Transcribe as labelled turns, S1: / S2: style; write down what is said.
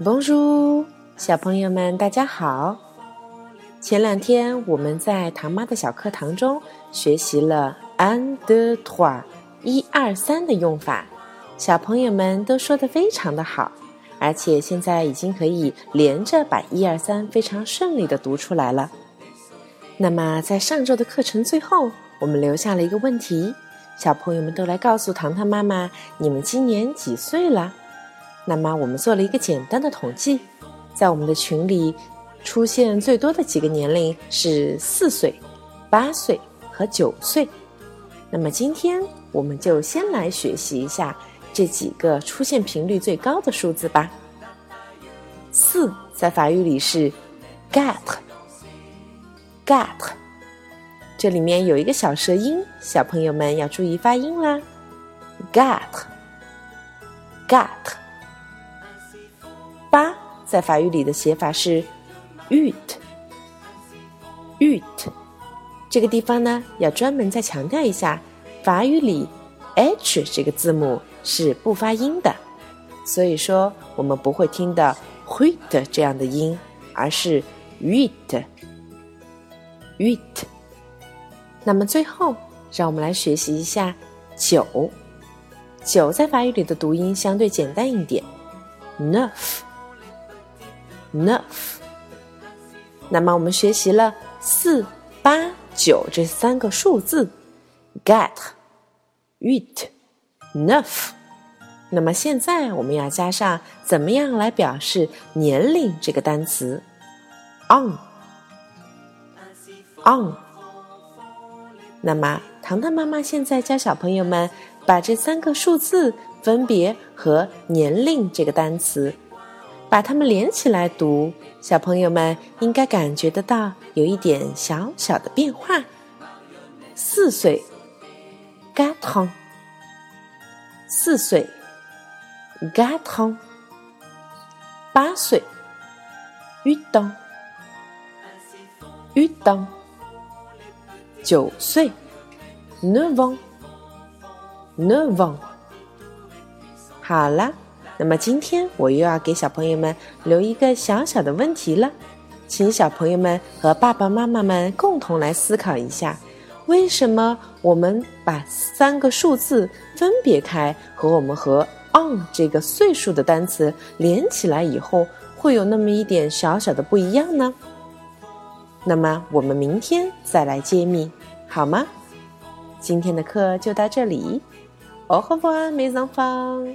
S1: Bonjour，小朋友们，大家好。前两天我们在唐妈的小课堂中学习了 un deux trois 一二三的用法，小朋友们都说的非常的好，而且现在已经可以连着把一二三非常顺利的读出来了。那么在上周的课程最后，我们留下了一个问题，小朋友们都来告诉糖糖妈妈，你们今年几岁了？那么我们做了一个简单的统计，在我们的群里出现最多的几个年龄是四岁、八岁和九岁。那么今天我们就先来学习一下这几个出现频率最高的数字吧。四在法语里是 gat，gat，这里面有一个小舌音，小朋友们要注意发音啦，gat，gat。在法语里的写法是 ut，ut，这个地方呢要专门再强调一下，法语里 h 这个字母是不发音的，所以说我们不会听到 huit 这样的音，而是 ut，ut。那么最后，让我们来学习一下九，九在法语里的读音相对简单一点，neuf。neuf。那么我们学习了四、八、九这三个数字，get，eat，nough。那么现在我们要加上怎么样来表示年龄这个单词，on、on。那么糖糖妈妈现在教小朋友们把这三个数字分别和年龄这个单词。把它们连起来读，小朋友们应该感觉得到有一点小小的变化。四岁。G a t o n 四岁。G a t o n 八岁。U d o n u d o n 九岁。N e v o n n e v o n 好了。那么今天我又要给小朋友们留一个小小的问题了，请小朋友们和爸爸妈妈们共同来思考一下：为什么我们把三个数字分别开，和我们和 on 这个岁数的单词连起来以后，会有那么一点小小的不一样呢？那么我们明天再来揭秘，好吗？今天的课就到这里，哦，好不，mes enfants。